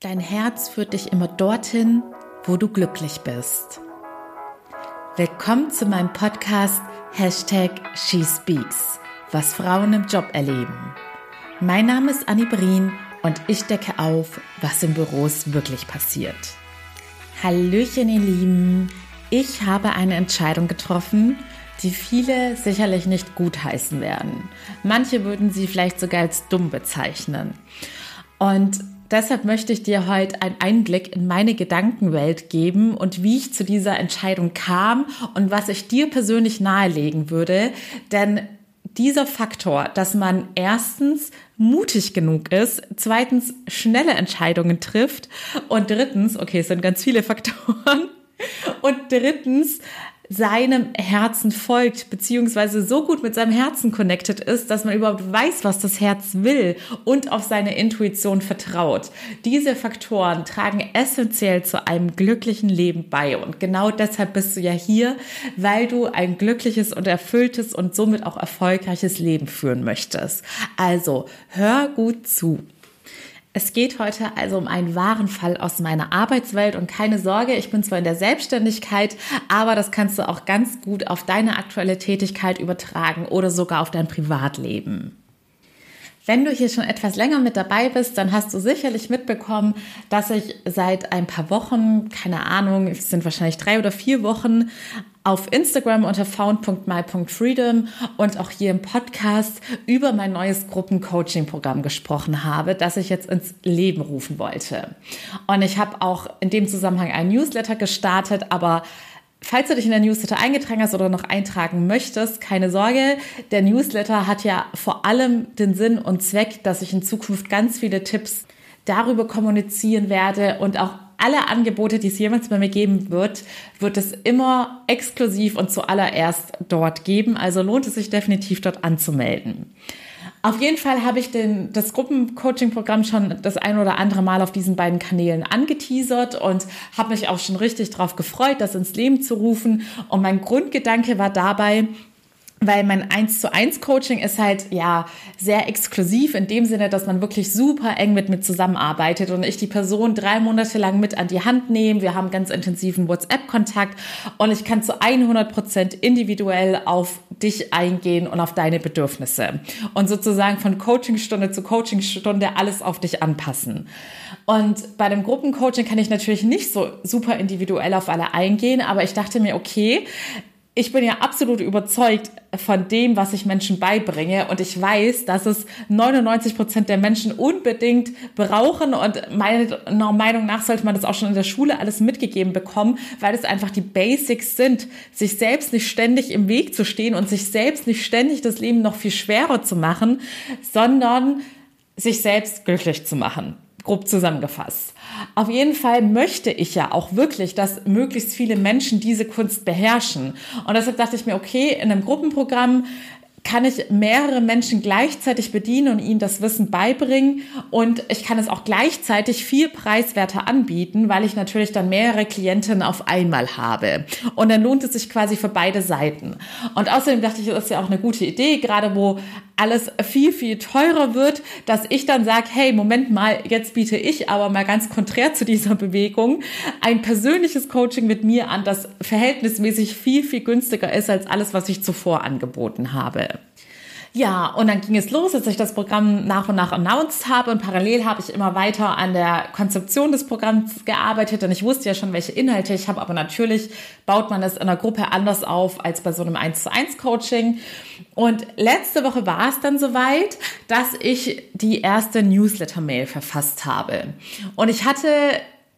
Dein Herz führt dich immer dorthin, wo du glücklich bist. Willkommen zu meinem Podcast Hashtag SheSpeaks, was Frauen im Job erleben. Mein Name ist Annie Brien und ich decke auf, was in Büros wirklich passiert. Hallöchen, ihr Lieben. Ich habe eine Entscheidung getroffen, die viele sicherlich nicht gutheißen werden. Manche würden sie vielleicht sogar als dumm bezeichnen. Und Deshalb möchte ich dir heute einen Einblick in meine Gedankenwelt geben und wie ich zu dieser Entscheidung kam und was ich dir persönlich nahelegen würde. Denn dieser Faktor, dass man erstens mutig genug ist, zweitens schnelle Entscheidungen trifft und drittens, okay, es sind ganz viele Faktoren, und drittens seinem Herzen folgt, beziehungsweise so gut mit seinem Herzen connected ist, dass man überhaupt weiß, was das Herz will und auf seine Intuition vertraut. Diese Faktoren tragen essentiell zu einem glücklichen Leben bei. Und genau deshalb bist du ja hier, weil du ein glückliches und erfülltes und somit auch erfolgreiches Leben führen möchtest. Also hör gut zu. Es geht heute also um einen wahren Fall aus meiner Arbeitswelt und keine Sorge, ich bin zwar in der Selbstständigkeit, aber das kannst du auch ganz gut auf deine aktuelle Tätigkeit übertragen oder sogar auf dein Privatleben. Wenn du hier schon etwas länger mit dabei bist, dann hast du sicherlich mitbekommen, dass ich seit ein paar Wochen, keine Ahnung, es sind wahrscheinlich drei oder vier Wochen, auf Instagram unter found.my.freedom und auch hier im Podcast über mein neues Gruppencoaching-Programm gesprochen habe, das ich jetzt ins Leben rufen wollte. Und ich habe auch in dem Zusammenhang ein Newsletter gestartet, aber Falls du dich in der Newsletter eingetragen hast oder noch eintragen möchtest, keine Sorge. Der Newsletter hat ja vor allem den Sinn und Zweck, dass ich in Zukunft ganz viele Tipps darüber kommunizieren werde und auch alle Angebote, die es jemals bei mir geben wird, wird es immer exklusiv und zuallererst dort geben. Also lohnt es sich definitiv dort anzumelden. Auf jeden Fall habe ich den, das Gruppencoaching-Programm schon das ein oder andere Mal auf diesen beiden Kanälen angeteasert und habe mich auch schon richtig darauf gefreut, das ins Leben zu rufen. Und mein Grundgedanke war dabei, weil mein 1 zu 1 Coaching ist halt ja sehr exklusiv in dem Sinne, dass man wirklich super eng mit mir zusammenarbeitet und ich die Person drei Monate lang mit an die Hand nehme. Wir haben ganz intensiven WhatsApp-Kontakt und ich kann zu 100 Prozent individuell auf dich eingehen und auf deine Bedürfnisse und sozusagen von Coachingstunde zu Coachingstunde alles auf dich anpassen. Und bei dem Gruppencoaching kann ich natürlich nicht so super individuell auf alle eingehen, aber ich dachte mir, okay, ich bin ja absolut überzeugt von dem, was ich Menschen beibringe. Und ich weiß, dass es 99 Prozent der Menschen unbedingt brauchen. Und meiner Meinung nach sollte man das auch schon in der Schule alles mitgegeben bekommen, weil es einfach die Basics sind, sich selbst nicht ständig im Weg zu stehen und sich selbst nicht ständig das Leben noch viel schwerer zu machen, sondern sich selbst glücklich zu machen grob zusammengefasst. Auf jeden Fall möchte ich ja auch wirklich, dass möglichst viele Menschen diese Kunst beherrschen. Und deshalb dachte ich mir, okay, in einem Gruppenprogramm kann ich mehrere Menschen gleichzeitig bedienen und ihnen das Wissen beibringen und ich kann es auch gleichzeitig viel preiswerter anbieten, weil ich natürlich dann mehrere Klientinnen auf einmal habe. Und dann lohnt es sich quasi für beide Seiten. Und außerdem dachte ich, das ist ja auch eine gute Idee, gerade wo alles viel, viel teurer wird, dass ich dann sage, hey, Moment mal, jetzt biete ich aber mal ganz konträr zu dieser Bewegung ein persönliches Coaching mit mir an, das verhältnismäßig viel, viel günstiger ist als alles, was ich zuvor angeboten habe. Ja, und dann ging es los, als ich das Programm nach und nach announced habe und parallel habe ich immer weiter an der Konzeption des Programms gearbeitet und ich wusste ja schon, welche Inhalte ich habe, aber natürlich baut man es in einer Gruppe anders auf als bei so einem 1 zu 1 Coaching. Und letzte Woche war es dann soweit, dass ich die erste Newsletter-Mail verfasst habe. Und ich hatte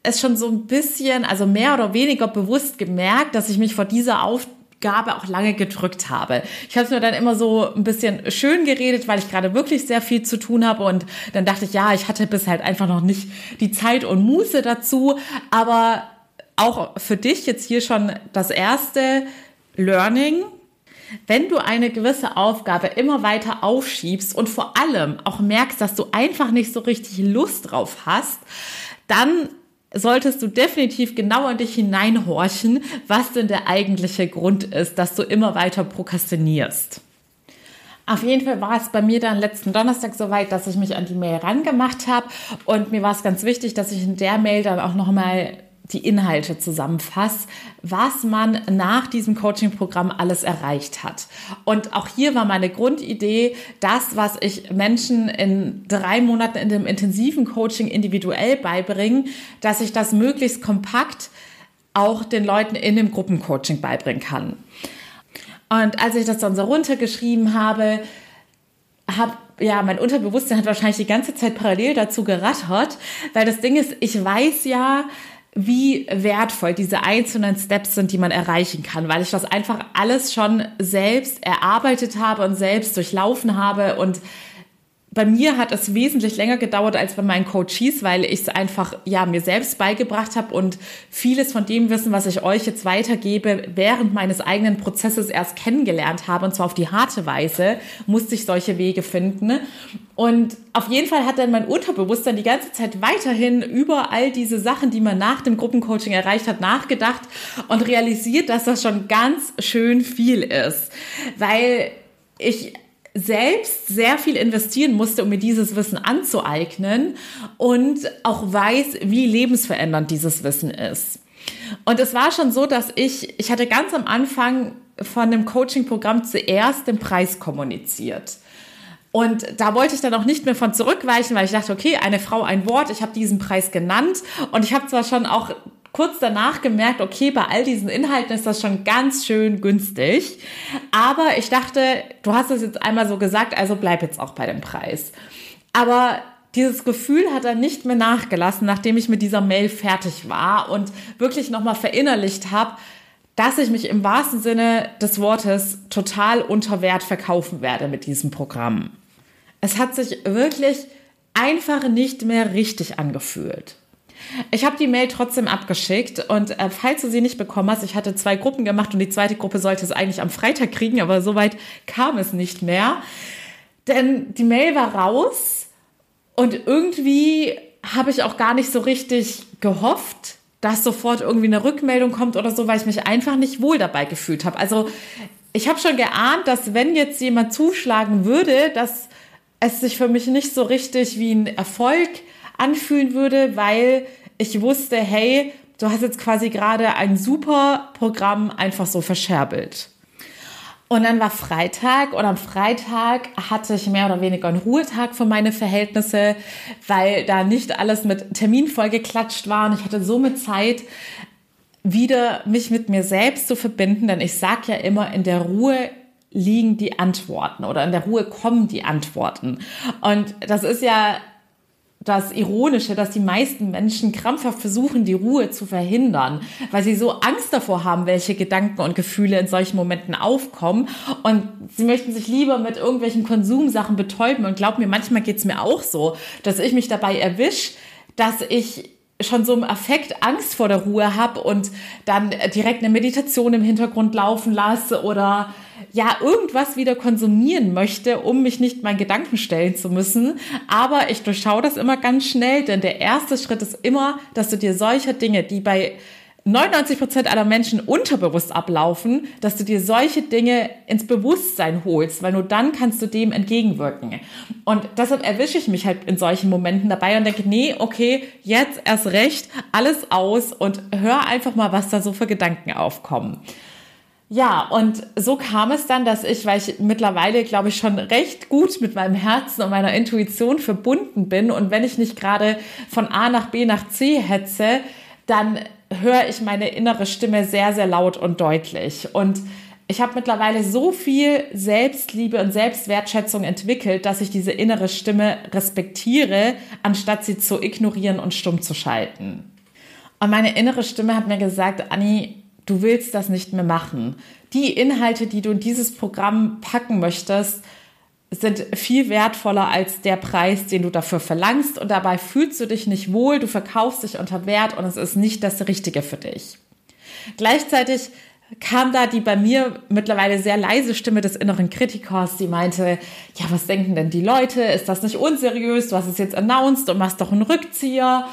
es schon so ein bisschen, also mehr oder weniger bewusst gemerkt, dass ich mich vor dieser Aufgabe Gabe auch lange gedrückt habe. Ich habe es mir dann immer so ein bisschen schön geredet, weil ich gerade wirklich sehr viel zu tun habe und dann dachte ich, ja, ich hatte bis halt einfach noch nicht die Zeit und Muße dazu, aber auch für dich jetzt hier schon das erste Learning. Wenn du eine gewisse Aufgabe immer weiter aufschiebst und vor allem auch merkst, dass du einfach nicht so richtig Lust drauf hast, dann solltest du definitiv genau in dich hineinhorchen, was denn der eigentliche Grund ist, dass du immer weiter prokrastinierst. Auf jeden Fall war es bei mir dann letzten Donnerstag soweit, dass ich mich an die Mail rangemacht habe und mir war es ganz wichtig, dass ich in der Mail dann auch nochmal die Inhalte zusammenfasse, was man nach diesem Coaching-Programm alles erreicht hat. Und auch hier war meine Grundidee, das, was ich Menschen in drei Monaten in dem intensiven Coaching individuell beibringe, dass ich das möglichst kompakt auch den Leuten in dem Gruppencoaching beibringen kann. Und als ich das dann so runtergeschrieben habe, habe ja, mein Unterbewusstsein hat wahrscheinlich die ganze Zeit parallel dazu gerattert, weil das Ding ist, ich weiß ja, wie wertvoll diese einzelnen Steps sind, die man erreichen kann, weil ich das einfach alles schon selbst erarbeitet habe und selbst durchlaufen habe und bei mir hat es wesentlich länger gedauert als bei meinen Coaches, weil ich es einfach ja mir selbst beigebracht habe und vieles von dem Wissen, was ich euch jetzt weitergebe, während meines eigenen Prozesses erst kennengelernt habe und zwar auf die harte Weise, musste ich solche Wege finden. Und auf jeden Fall hat dann mein Unterbewusstsein die ganze Zeit weiterhin über all diese Sachen, die man nach dem Gruppencoaching erreicht hat, nachgedacht und realisiert, dass das schon ganz schön viel ist, weil ich selbst sehr viel investieren musste, um mir dieses Wissen anzueignen und auch weiß, wie lebensverändernd dieses Wissen ist. Und es war schon so, dass ich, ich hatte ganz am Anfang von dem Coaching-Programm zuerst den Preis kommuniziert. Und da wollte ich dann auch nicht mehr von zurückweichen, weil ich dachte, okay, eine Frau, ein Wort, ich habe diesen Preis genannt und ich habe zwar schon auch kurz danach gemerkt, okay, bei all diesen Inhalten ist das schon ganz schön günstig. Aber ich dachte, du hast es jetzt einmal so gesagt, also bleib jetzt auch bei dem Preis. Aber dieses Gefühl hat dann nicht mehr nachgelassen, nachdem ich mit dieser Mail fertig war und wirklich nochmal verinnerlicht habe, dass ich mich im wahrsten Sinne des Wortes total unter Wert verkaufen werde mit diesem Programm. Es hat sich wirklich einfach nicht mehr richtig angefühlt. Ich habe die Mail trotzdem abgeschickt und äh, falls du sie nicht bekommen hast, ich hatte zwei Gruppen gemacht und die zweite Gruppe sollte es eigentlich am Freitag kriegen, aber soweit kam es nicht mehr. Denn die Mail war raus und irgendwie habe ich auch gar nicht so richtig gehofft, dass sofort irgendwie eine Rückmeldung kommt oder so, weil ich mich einfach nicht wohl dabei gefühlt habe. Also ich habe schon geahnt, dass wenn jetzt jemand zuschlagen würde, dass es sich für mich nicht so richtig wie ein Erfolg anfühlen würde, weil ich wusste, hey, du hast jetzt quasi gerade ein super Programm einfach so verscherbelt. Und dann war Freitag und am Freitag hatte ich mehr oder weniger einen Ruhetag für meine Verhältnisse, weil da nicht alles mit Termin vollgeklatscht war und ich hatte somit Zeit, wieder mich mit mir selbst zu verbinden, denn ich sag ja immer, in der Ruhe liegen die Antworten oder in der Ruhe kommen die Antworten. Und das ist ja das Ironische, dass die meisten Menschen krampfhaft versuchen, die Ruhe zu verhindern, weil sie so Angst davor haben, welche Gedanken und Gefühle in solchen Momenten aufkommen. Und sie möchten sich lieber mit irgendwelchen Konsumsachen betäuben. Und glaub mir, manchmal geht's mir auch so, dass ich mich dabei erwisch, dass ich schon so im Affekt Angst vor der Ruhe habe und dann direkt eine Meditation im Hintergrund laufen lasse oder ja, irgendwas wieder konsumieren möchte, um mich nicht meinen Gedanken stellen zu müssen. Aber ich durchschaue das immer ganz schnell, denn der erste Schritt ist immer, dass du dir solche Dinge, die bei 99 Prozent aller Menschen unterbewusst ablaufen, dass du dir solche Dinge ins Bewusstsein holst, weil nur dann kannst du dem entgegenwirken. Und deshalb erwische ich mich halt in solchen Momenten dabei und denke, nee, okay, jetzt erst recht, alles aus und hör einfach mal, was da so für Gedanken aufkommen. Ja, und so kam es dann, dass ich, weil ich mittlerweile, glaube ich, schon recht gut mit meinem Herzen und meiner Intuition verbunden bin und wenn ich nicht gerade von A nach B nach C hetze, dann höre ich meine innere Stimme sehr, sehr laut und deutlich. Und ich habe mittlerweile so viel Selbstliebe und Selbstwertschätzung entwickelt, dass ich diese innere Stimme respektiere, anstatt sie zu ignorieren und stumm zu schalten. Und meine innere Stimme hat mir gesagt, Anni, du willst das nicht mehr machen. Die Inhalte, die du in dieses Programm packen möchtest, sind viel wertvoller als der Preis, den du dafür verlangst und dabei fühlst du dich nicht wohl, du verkaufst dich unter Wert und es ist nicht das Richtige für dich. Gleichzeitig kam da die bei mir mittlerweile sehr leise Stimme des inneren Kritikers, die meinte, ja, was denken denn die Leute? Ist das nicht unseriös? Du hast es jetzt announced und machst doch einen Rückzieher.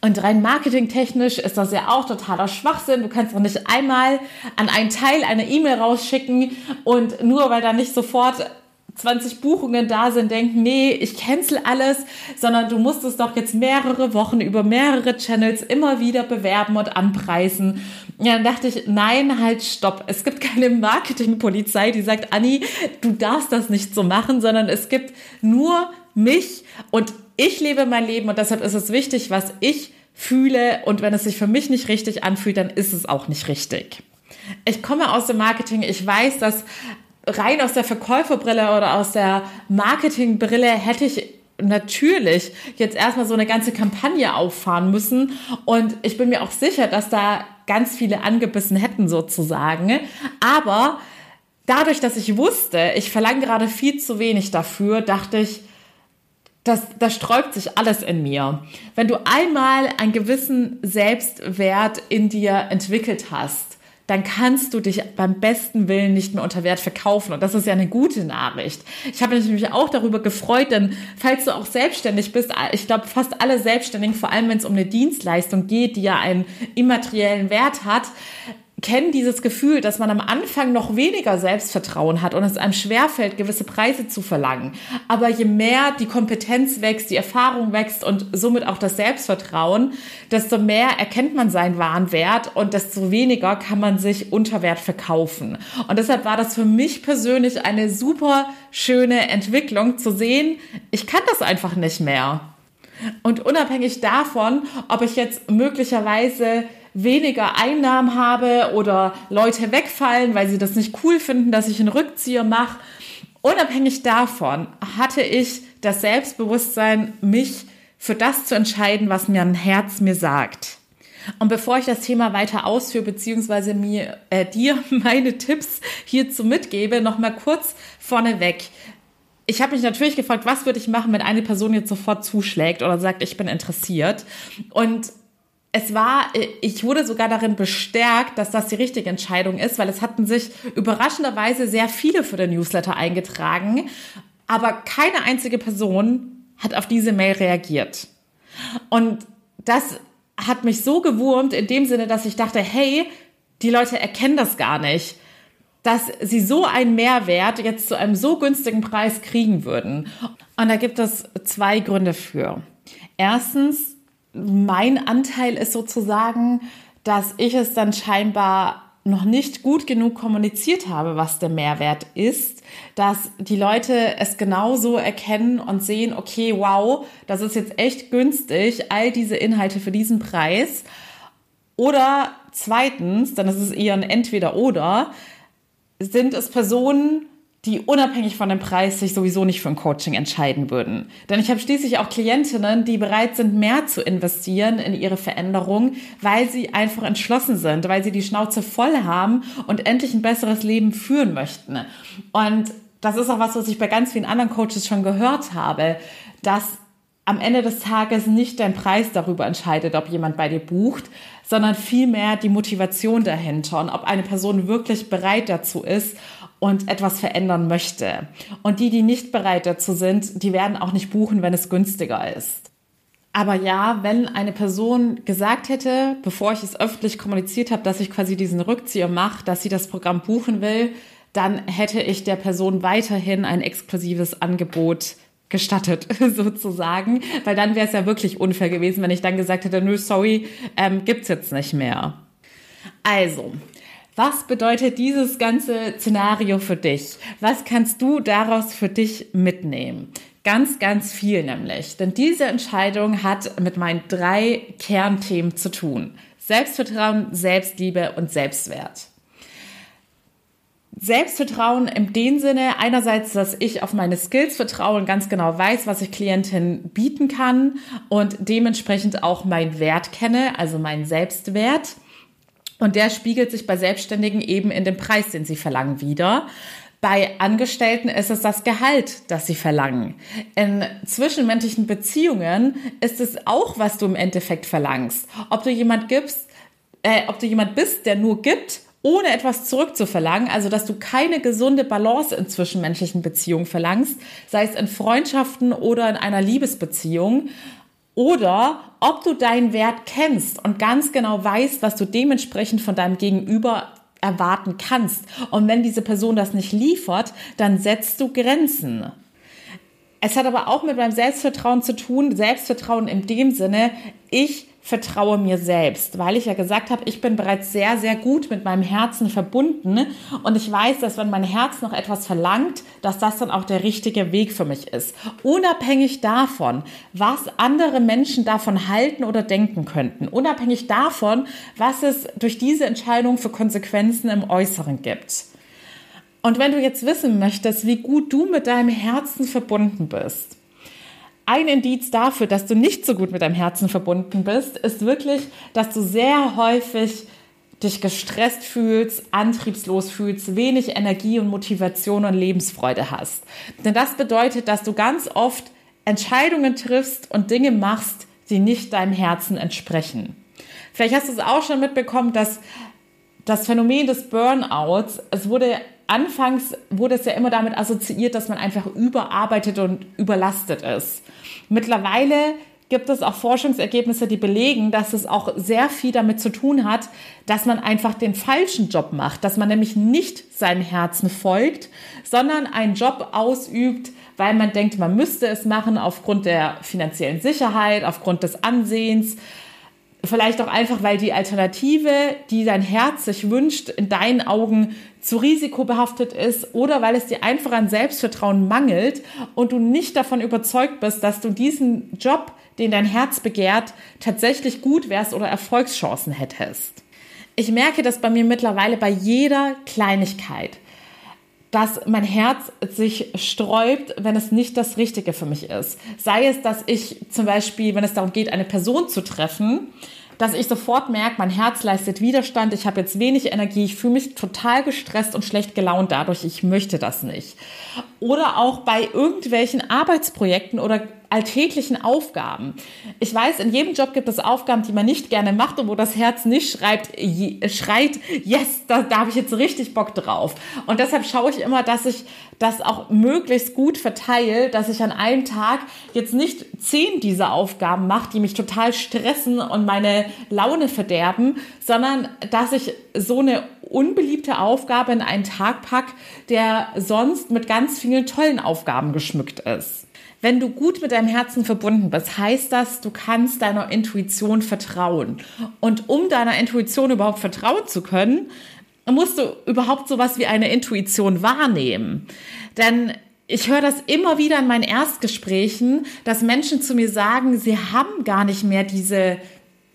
Und rein marketingtechnisch ist das ja auch totaler Schwachsinn. Du kannst doch nicht einmal an einen Teil eine E-Mail rausschicken und nur weil da nicht sofort 20 Buchungen da sind, denken, nee, ich cancel alles, sondern du musst es doch jetzt mehrere Wochen über mehrere Channels immer wieder bewerben und anpreisen. Ja, dann dachte ich, nein, halt, stopp. Es gibt keine Marketingpolizei, die sagt, Anni, du darfst das nicht so machen, sondern es gibt nur mich und ich lebe mein Leben und deshalb ist es wichtig, was ich fühle und wenn es sich für mich nicht richtig anfühlt, dann ist es auch nicht richtig. Ich komme aus dem Marketing, ich weiß, dass rein aus der Verkäuferbrille oder aus der Marketingbrille hätte ich natürlich jetzt erstmal so eine ganze Kampagne auffahren müssen. Und ich bin mir auch sicher, dass da ganz viele angebissen hätten sozusagen. Aber dadurch, dass ich wusste, ich verlange gerade viel zu wenig dafür, dachte ich, das, das sträubt sich alles in mir. Wenn du einmal einen gewissen Selbstwert in dir entwickelt hast, dann kannst du dich beim besten Willen nicht mehr unter Wert verkaufen. Und das ist ja eine gute Nachricht. Ich habe mich nämlich auch darüber gefreut, denn falls du auch selbstständig bist, ich glaube, fast alle Selbstständigen, vor allem wenn es um eine Dienstleistung geht, die ja einen immateriellen Wert hat, kennen dieses Gefühl, dass man am Anfang noch weniger Selbstvertrauen hat und es einem schwerfällt, gewisse Preise zu verlangen. Aber je mehr die Kompetenz wächst, die Erfahrung wächst und somit auch das Selbstvertrauen, desto mehr erkennt man seinen wahren Wert und desto weniger kann man sich unter Wert verkaufen. Und deshalb war das für mich persönlich eine super schöne Entwicklung zu sehen, ich kann das einfach nicht mehr. Und unabhängig davon, ob ich jetzt möglicherweise weniger Einnahmen habe oder Leute wegfallen, weil sie das nicht cool finden, dass ich einen Rückzieher mache. Unabhängig davon hatte ich das Selbstbewusstsein, mich für das zu entscheiden, was mir ein Herz mir sagt. Und bevor ich das Thema weiter ausführe, beziehungsweise mir, äh, dir meine Tipps hierzu mitgebe, noch mal kurz vorneweg. Ich habe mich natürlich gefragt, was würde ich machen, wenn eine Person jetzt sofort zuschlägt oder sagt, ich bin interessiert. Und es war, ich wurde sogar darin bestärkt, dass das die richtige Entscheidung ist, weil es hatten sich überraschenderweise sehr viele für den Newsletter eingetragen, aber keine einzige Person hat auf diese Mail reagiert. Und das hat mich so gewurmt in dem Sinne, dass ich dachte, hey, die Leute erkennen das gar nicht, dass sie so einen Mehrwert jetzt zu einem so günstigen Preis kriegen würden. Und da gibt es zwei Gründe für. Erstens, mein Anteil ist sozusagen, dass ich es dann scheinbar noch nicht gut genug kommuniziert habe, was der Mehrwert ist, dass die Leute es genauso erkennen und sehen, okay, wow, das ist jetzt echt günstig, all diese Inhalte für diesen Preis. Oder zweitens, dann ist es eher ein Entweder-Oder, sind es Personen, die unabhängig von dem Preis sich sowieso nicht für ein Coaching entscheiden würden. Denn ich habe schließlich auch Klientinnen, die bereit sind, mehr zu investieren in ihre Veränderung, weil sie einfach entschlossen sind, weil sie die Schnauze voll haben und endlich ein besseres Leben führen möchten. Und das ist auch was, was ich bei ganz vielen anderen Coaches schon gehört habe, dass am Ende des Tages nicht dein Preis darüber entscheidet, ob jemand bei dir bucht, sondern vielmehr die Motivation dahinter und ob eine Person wirklich bereit dazu ist und etwas verändern möchte. Und die, die nicht bereit dazu sind, die werden auch nicht buchen, wenn es günstiger ist. Aber ja, wenn eine Person gesagt hätte, bevor ich es öffentlich kommuniziert habe, dass ich quasi diesen Rückzieher mache, dass sie das Programm buchen will, dann hätte ich der Person weiterhin ein exklusives Angebot gestattet, sozusagen, weil dann wäre es ja wirklich unfair gewesen, wenn ich dann gesagt hätte, nö, sorry, ähm, gibt's jetzt nicht mehr. Also, was bedeutet dieses ganze Szenario für dich? Was kannst du daraus für dich mitnehmen? Ganz, ganz viel nämlich. Denn diese Entscheidung hat mit meinen drei Kernthemen zu tun. Selbstvertrauen, Selbstliebe und Selbstwert. Selbstvertrauen in dem Sinne einerseits, dass ich auf meine Skills vertraue und ganz genau weiß, was ich Klientin bieten kann und dementsprechend auch meinen Wert kenne, also meinen Selbstwert. Und der spiegelt sich bei Selbstständigen eben in dem Preis, den sie verlangen, wieder. Bei Angestellten ist es das Gehalt, das sie verlangen. In zwischenmenschlichen Beziehungen ist es auch, was du im Endeffekt verlangst. Ob du jemand gibst, äh, ob du jemand bist, der nur gibt, ohne etwas zurückzuverlangen, also dass du keine gesunde Balance in zwischenmenschlichen Beziehungen verlangst, sei es in Freundschaften oder in einer Liebesbeziehung, oder ob du deinen Wert kennst und ganz genau weißt, was du dementsprechend von deinem Gegenüber erwarten kannst. Und wenn diese Person das nicht liefert, dann setzt du Grenzen. Es hat aber auch mit meinem Selbstvertrauen zu tun. Selbstvertrauen in dem Sinne, ich vertraue mir selbst, weil ich ja gesagt habe, ich bin bereits sehr, sehr gut mit meinem Herzen verbunden und ich weiß, dass wenn mein Herz noch etwas verlangt, dass das dann auch der richtige Weg für mich ist. Unabhängig davon, was andere Menschen davon halten oder denken könnten, unabhängig davon, was es durch diese Entscheidung für Konsequenzen im Äußeren gibt. Und wenn du jetzt wissen möchtest, wie gut du mit deinem Herzen verbunden bist, ein Indiz dafür, dass du nicht so gut mit deinem Herzen verbunden bist, ist wirklich, dass du sehr häufig dich gestresst fühlst, antriebslos fühlst, wenig Energie und Motivation und Lebensfreude hast. Denn das bedeutet, dass du ganz oft Entscheidungen triffst und Dinge machst, die nicht deinem Herzen entsprechen. Vielleicht hast du es auch schon mitbekommen, dass das Phänomen des Burnouts, es wurde anfangs wurde es ja immer damit assoziiert, dass man einfach überarbeitet und überlastet ist. Mittlerweile gibt es auch Forschungsergebnisse, die belegen, dass es auch sehr viel damit zu tun hat, dass man einfach den falschen Job macht, dass man nämlich nicht seinem Herzen folgt, sondern einen Job ausübt, weil man denkt, man müsste es machen aufgrund der finanziellen Sicherheit, aufgrund des Ansehens, vielleicht auch einfach, weil die Alternative, die dein Herz sich wünscht, in deinen Augen zu risikobehaftet ist oder weil es dir einfach an Selbstvertrauen mangelt und du nicht davon überzeugt bist, dass du diesen Job, den dein Herz begehrt, tatsächlich gut wärst oder Erfolgschancen hättest. Ich merke das bei mir mittlerweile bei jeder Kleinigkeit dass mein Herz sich sträubt, wenn es nicht das Richtige für mich ist. Sei es, dass ich zum Beispiel, wenn es darum geht, eine Person zu treffen, dass ich sofort merke, mein Herz leistet Widerstand, ich habe jetzt wenig Energie, ich fühle mich total gestresst und schlecht gelaunt dadurch, ich möchte das nicht. Oder auch bei irgendwelchen Arbeitsprojekten oder alltäglichen Aufgaben. Ich weiß, in jedem Job gibt es Aufgaben, die man nicht gerne macht und wo das Herz nicht schreibt, schreit, yes, da, da habe ich jetzt richtig Bock drauf. Und deshalb schaue ich immer, dass ich das auch möglichst gut verteile, dass ich an einem Tag jetzt nicht zehn dieser Aufgaben mache, die mich total stressen und meine Laune verderben, sondern dass ich so eine unbeliebte Aufgabe in einen Tag pack, der sonst mit ganz vielen tollen Aufgaben geschmückt ist. Wenn du gut mit deinem Herzen verbunden bist, heißt das, du kannst deiner Intuition vertrauen. Und um deiner Intuition überhaupt vertrauen zu können, musst du überhaupt sowas wie eine Intuition wahrnehmen. Denn ich höre das immer wieder in meinen Erstgesprächen, dass Menschen zu mir sagen, sie haben gar nicht mehr diese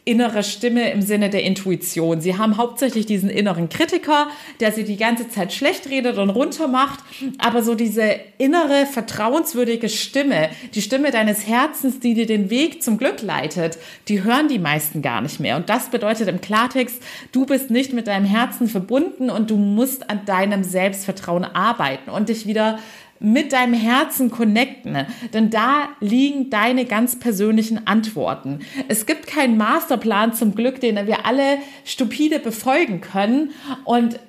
innere Stimme im Sinne der Intuition. Sie haben hauptsächlich diesen inneren Kritiker, der sie die ganze Zeit schlecht redet und runter macht, aber so diese innere vertrauenswürdige Stimme, die Stimme deines Herzens, die dir den Weg zum Glück leitet, die hören die meisten gar nicht mehr. Und das bedeutet im Klartext, du bist nicht mit deinem Herzen verbunden und du musst an deinem Selbstvertrauen arbeiten und dich wieder mit deinem Herzen connecten, denn da liegen deine ganz persönlichen Antworten. Es gibt keinen Masterplan zum Glück, den wir alle stupide befolgen können und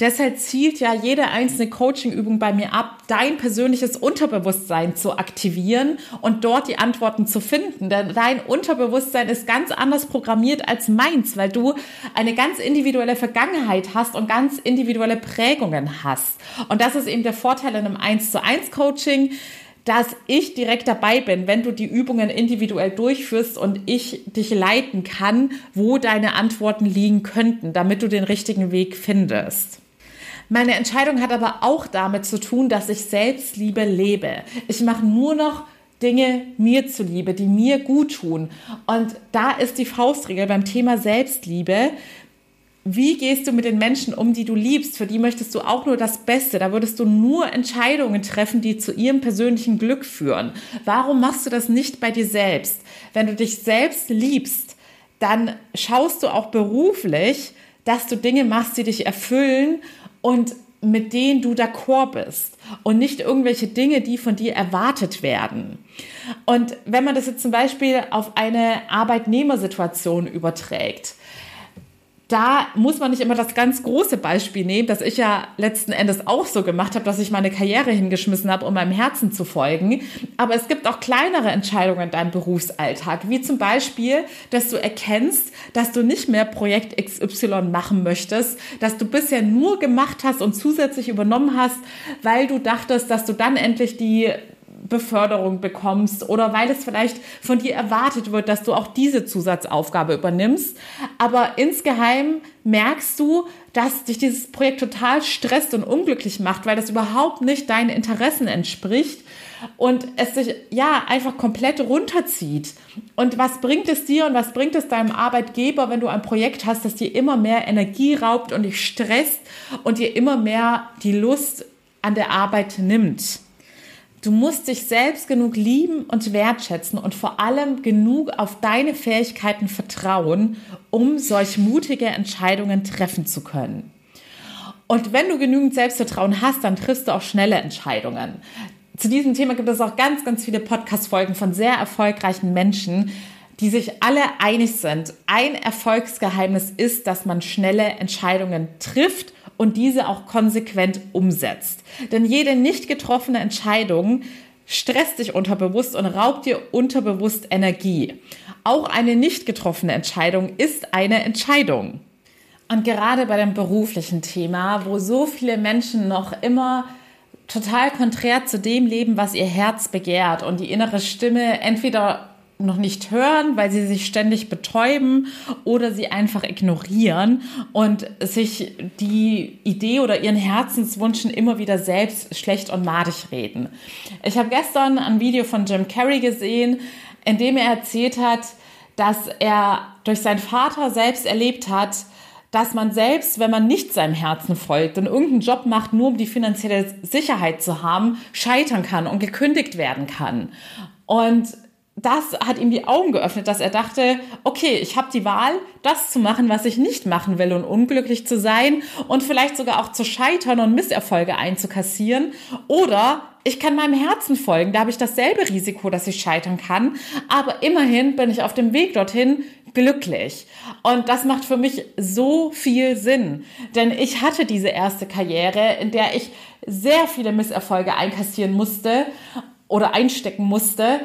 Deshalb zielt ja jede einzelne Coachingübung bei mir ab, dein persönliches Unterbewusstsein zu aktivieren und dort die Antworten zu finden. Denn dein Unterbewusstsein ist ganz anders programmiert als meins, weil du eine ganz individuelle Vergangenheit hast und ganz individuelle Prägungen hast. Und das ist eben der Vorteil in einem 1 zu 1 Coaching dass ich direkt dabei bin, wenn du die Übungen individuell durchführst und ich dich leiten kann, wo deine Antworten liegen könnten, damit du den richtigen Weg findest. Meine Entscheidung hat aber auch damit zu tun, dass ich Selbstliebe lebe. Ich mache nur noch Dinge mir zuliebe, die mir gut tun. Und da ist die Faustregel beim Thema Selbstliebe. Wie gehst du mit den Menschen um, die du liebst? Für die möchtest du auch nur das Beste. Da würdest du nur Entscheidungen treffen, die zu ihrem persönlichen Glück führen. Warum machst du das nicht bei dir selbst? Wenn du dich selbst liebst, dann schaust du auch beruflich, dass du Dinge machst, die dich erfüllen und mit denen du d'accord bist und nicht irgendwelche Dinge, die von dir erwartet werden. Und wenn man das jetzt zum Beispiel auf eine Arbeitnehmersituation überträgt, da muss man nicht immer das ganz große Beispiel nehmen, dass ich ja letzten Endes auch so gemacht habe, dass ich meine Karriere hingeschmissen habe, um meinem Herzen zu folgen. Aber es gibt auch kleinere Entscheidungen in deinem Berufsalltag, wie zum Beispiel, dass du erkennst, dass du nicht mehr Projekt XY machen möchtest, dass du bisher nur gemacht hast und zusätzlich übernommen hast, weil du dachtest, dass du dann endlich die Beförderung bekommst oder weil es vielleicht von dir erwartet wird, dass du auch diese Zusatzaufgabe übernimmst. Aber insgeheim merkst du, dass dich dieses Projekt total stresst und unglücklich macht, weil das überhaupt nicht deinen Interessen entspricht und es sich ja einfach komplett runterzieht. Und was bringt es dir und was bringt es deinem Arbeitgeber, wenn du ein Projekt hast, das dir immer mehr Energie raubt und dich stresst und dir immer mehr die Lust an der Arbeit nimmt? Du musst dich selbst genug lieben und wertschätzen und vor allem genug auf deine Fähigkeiten vertrauen, um solch mutige Entscheidungen treffen zu können. Und wenn du genügend Selbstvertrauen hast, dann triffst du auch schnelle Entscheidungen. Zu diesem Thema gibt es auch ganz, ganz viele Podcast-Folgen von sehr erfolgreichen Menschen, die sich alle einig sind. Ein Erfolgsgeheimnis ist, dass man schnelle Entscheidungen trifft und diese auch konsequent umsetzt. Denn jede nicht getroffene Entscheidung stresst dich unterbewusst und raubt dir unterbewusst Energie. Auch eine nicht getroffene Entscheidung ist eine Entscheidung. Und gerade bei dem beruflichen Thema, wo so viele Menschen noch immer total konträr zu dem leben, was ihr Herz begehrt und die innere Stimme entweder noch nicht hören, weil sie sich ständig betäuben oder sie einfach ignorieren und sich die Idee oder ihren Herzenswünschen immer wieder selbst schlecht und madig reden. Ich habe gestern ein Video von Jim Carrey gesehen, in dem er erzählt hat, dass er durch seinen Vater selbst erlebt hat, dass man selbst, wenn man nicht seinem Herzen folgt und irgendeinen Job macht, nur um die finanzielle Sicherheit zu haben, scheitern kann und gekündigt werden kann. Und das hat ihm die Augen geöffnet, dass er dachte, okay, ich habe die Wahl, das zu machen, was ich nicht machen will und unglücklich zu sein und vielleicht sogar auch zu scheitern und Misserfolge einzukassieren. Oder ich kann meinem Herzen folgen, da habe ich dasselbe Risiko, dass ich scheitern kann, aber immerhin bin ich auf dem Weg dorthin glücklich. Und das macht für mich so viel Sinn, denn ich hatte diese erste Karriere, in der ich sehr viele Misserfolge einkassieren musste oder einstecken musste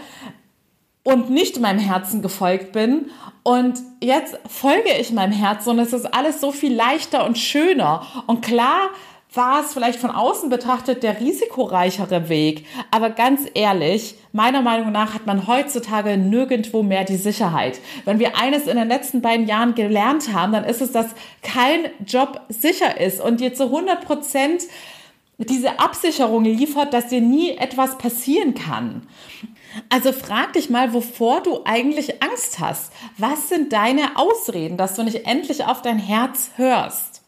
und nicht meinem Herzen gefolgt bin. Und jetzt folge ich meinem Herzen und es ist alles so viel leichter und schöner. Und klar war es vielleicht von außen betrachtet der risikoreichere Weg. Aber ganz ehrlich, meiner Meinung nach hat man heutzutage nirgendwo mehr die Sicherheit. Wenn wir eines in den letzten beiden Jahren gelernt haben, dann ist es, dass kein Job sicher ist und dir zu 100 Prozent diese Absicherung liefert, dass dir nie etwas passieren kann. Also frag dich mal, wovor du eigentlich Angst hast. Was sind deine Ausreden, dass du nicht endlich auf dein Herz hörst?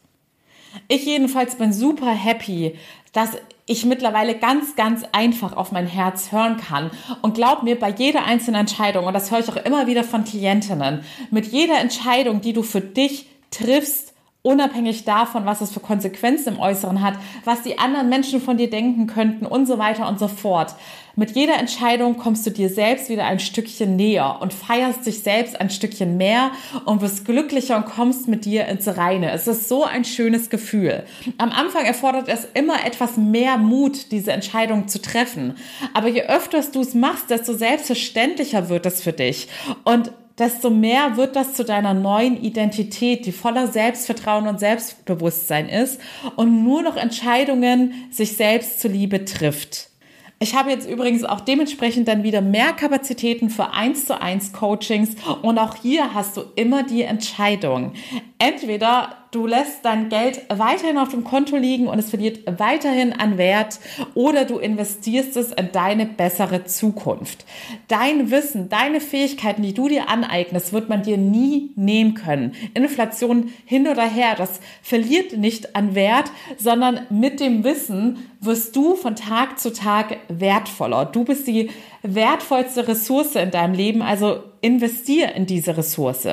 Ich jedenfalls bin super happy, dass ich mittlerweile ganz, ganz einfach auf mein Herz hören kann. Und glaub mir, bei jeder einzelnen Entscheidung, und das höre ich auch immer wieder von Klientinnen, mit jeder Entscheidung, die du für dich triffst, unabhängig davon, was es für Konsequenzen im Äußeren hat, was die anderen Menschen von dir denken könnten und so weiter und so fort. Mit jeder Entscheidung kommst du dir selbst wieder ein Stückchen näher und feierst dich selbst ein Stückchen mehr und wirst glücklicher und kommst mit dir ins Reine. Es ist so ein schönes Gefühl. Am Anfang erfordert es immer etwas mehr Mut, diese Entscheidung zu treffen. Aber je öfter du es machst, desto selbstverständlicher wird es für dich. Und desto mehr wird das zu deiner neuen Identität, die voller Selbstvertrauen und Selbstbewusstsein ist und nur noch Entscheidungen sich selbst zuliebe trifft. Ich habe jetzt übrigens auch dementsprechend dann wieder mehr Kapazitäten für 1 zu 1 Coachings und auch hier hast du immer die Entscheidung. Entweder du lässt dein Geld weiterhin auf dem Konto liegen und es verliert weiterhin an Wert oder du investierst es in deine bessere Zukunft. Dein Wissen, deine Fähigkeiten, die du dir aneignest, wird man dir nie nehmen können. Inflation hin oder her, das verliert nicht an Wert, sondern mit dem Wissen wirst du von Tag zu Tag wertvoller. Du bist die wertvollste Ressource in deinem Leben, also investier in diese Ressource.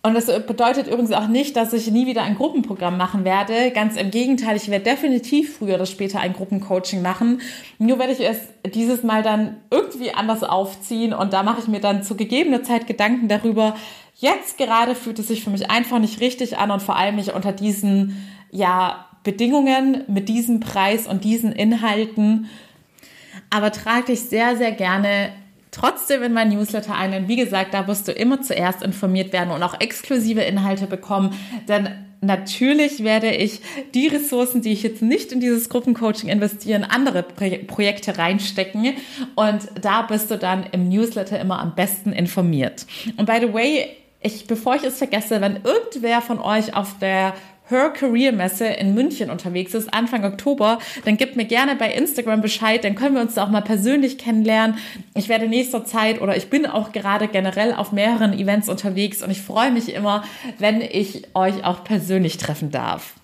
Und das bedeutet übrigens auch nicht, dass ich nie wieder ein Gruppenprogramm machen werde. Ganz im Gegenteil, ich werde definitiv früher oder später ein Gruppencoaching machen. Nur werde ich es dieses Mal dann irgendwie anders aufziehen und da mache ich mir dann zu gegebener Zeit Gedanken darüber. Jetzt gerade fühlt es sich für mich einfach nicht richtig an und vor allem nicht unter diesen, ja, Bedingungen mit diesem Preis und diesen Inhalten. Aber trage dich sehr, sehr gerne trotzdem in mein Newsletter ein. Denn wie gesagt, da wirst du immer zuerst informiert werden und auch exklusive Inhalte bekommen. Denn natürlich werde ich die Ressourcen, die ich jetzt nicht in dieses Gruppencoaching investieren, andere Projekte reinstecken. Und da bist du dann im Newsletter immer am besten informiert. Und by the way, ich, bevor ich es vergesse, wenn irgendwer von euch auf der Her Career Messe in München unterwegs ist, Anfang Oktober, dann gebt mir gerne bei Instagram Bescheid, dann können wir uns da auch mal persönlich kennenlernen. Ich werde nächster Zeit oder ich bin auch gerade generell auf mehreren Events unterwegs und ich freue mich immer, wenn ich euch auch persönlich treffen darf.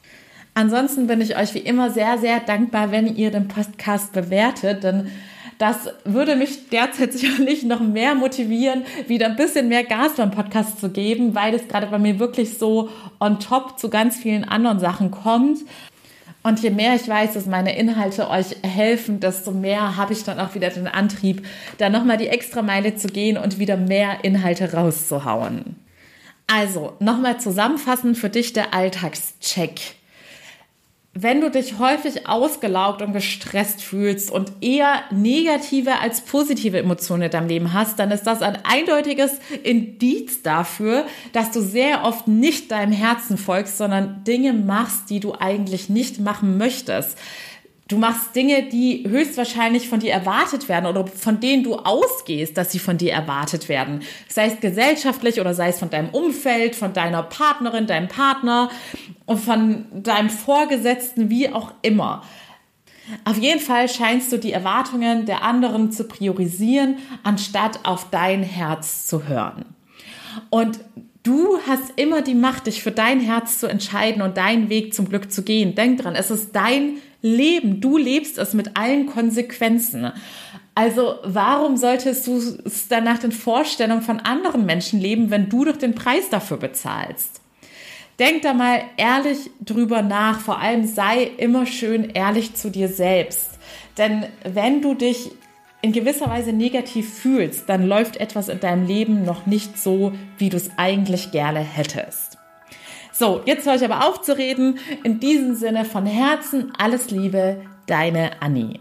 Ansonsten bin ich euch wie immer sehr, sehr dankbar, wenn ihr den Podcast bewertet, denn das würde mich derzeit sicherlich noch mehr motivieren, wieder ein bisschen mehr Gas beim Podcast zu geben, weil es gerade bei mir wirklich so on top zu ganz vielen anderen Sachen kommt. Und je mehr ich weiß, dass meine Inhalte euch helfen, desto mehr habe ich dann auch wieder den Antrieb, da nochmal die extra Meile zu gehen und wieder mehr Inhalte rauszuhauen. Also, nochmal zusammenfassend für dich der Alltagscheck wenn du dich häufig ausgelaugt und gestresst fühlst und eher negative als positive Emotionen in deinem Leben hast, dann ist das ein eindeutiges Indiz dafür, dass du sehr oft nicht deinem Herzen folgst, sondern Dinge machst, die du eigentlich nicht machen möchtest. Du machst Dinge, die höchstwahrscheinlich von dir erwartet werden oder von denen du ausgehst, dass sie von dir erwartet werden. Sei es gesellschaftlich oder sei es von deinem Umfeld, von deiner Partnerin, deinem Partner und von deinem Vorgesetzten, wie auch immer. Auf jeden Fall scheinst du die Erwartungen der anderen zu priorisieren, anstatt auf dein Herz zu hören. Und du hast immer die Macht, dich für dein Herz zu entscheiden und deinen Weg zum Glück zu gehen. Denk dran, es ist dein Leben. Du lebst es mit allen Konsequenzen. Also warum solltest du es dann nach den Vorstellungen von anderen Menschen leben, wenn du doch den Preis dafür bezahlst? Denk da mal ehrlich drüber nach. Vor allem sei immer schön ehrlich zu dir selbst. Denn wenn du dich in gewisser Weise negativ fühlst, dann läuft etwas in deinem Leben noch nicht so, wie du es eigentlich gerne hättest. So, jetzt höre ich aber auf zu reden. In diesem Sinne von Herzen alles Liebe, deine Annie.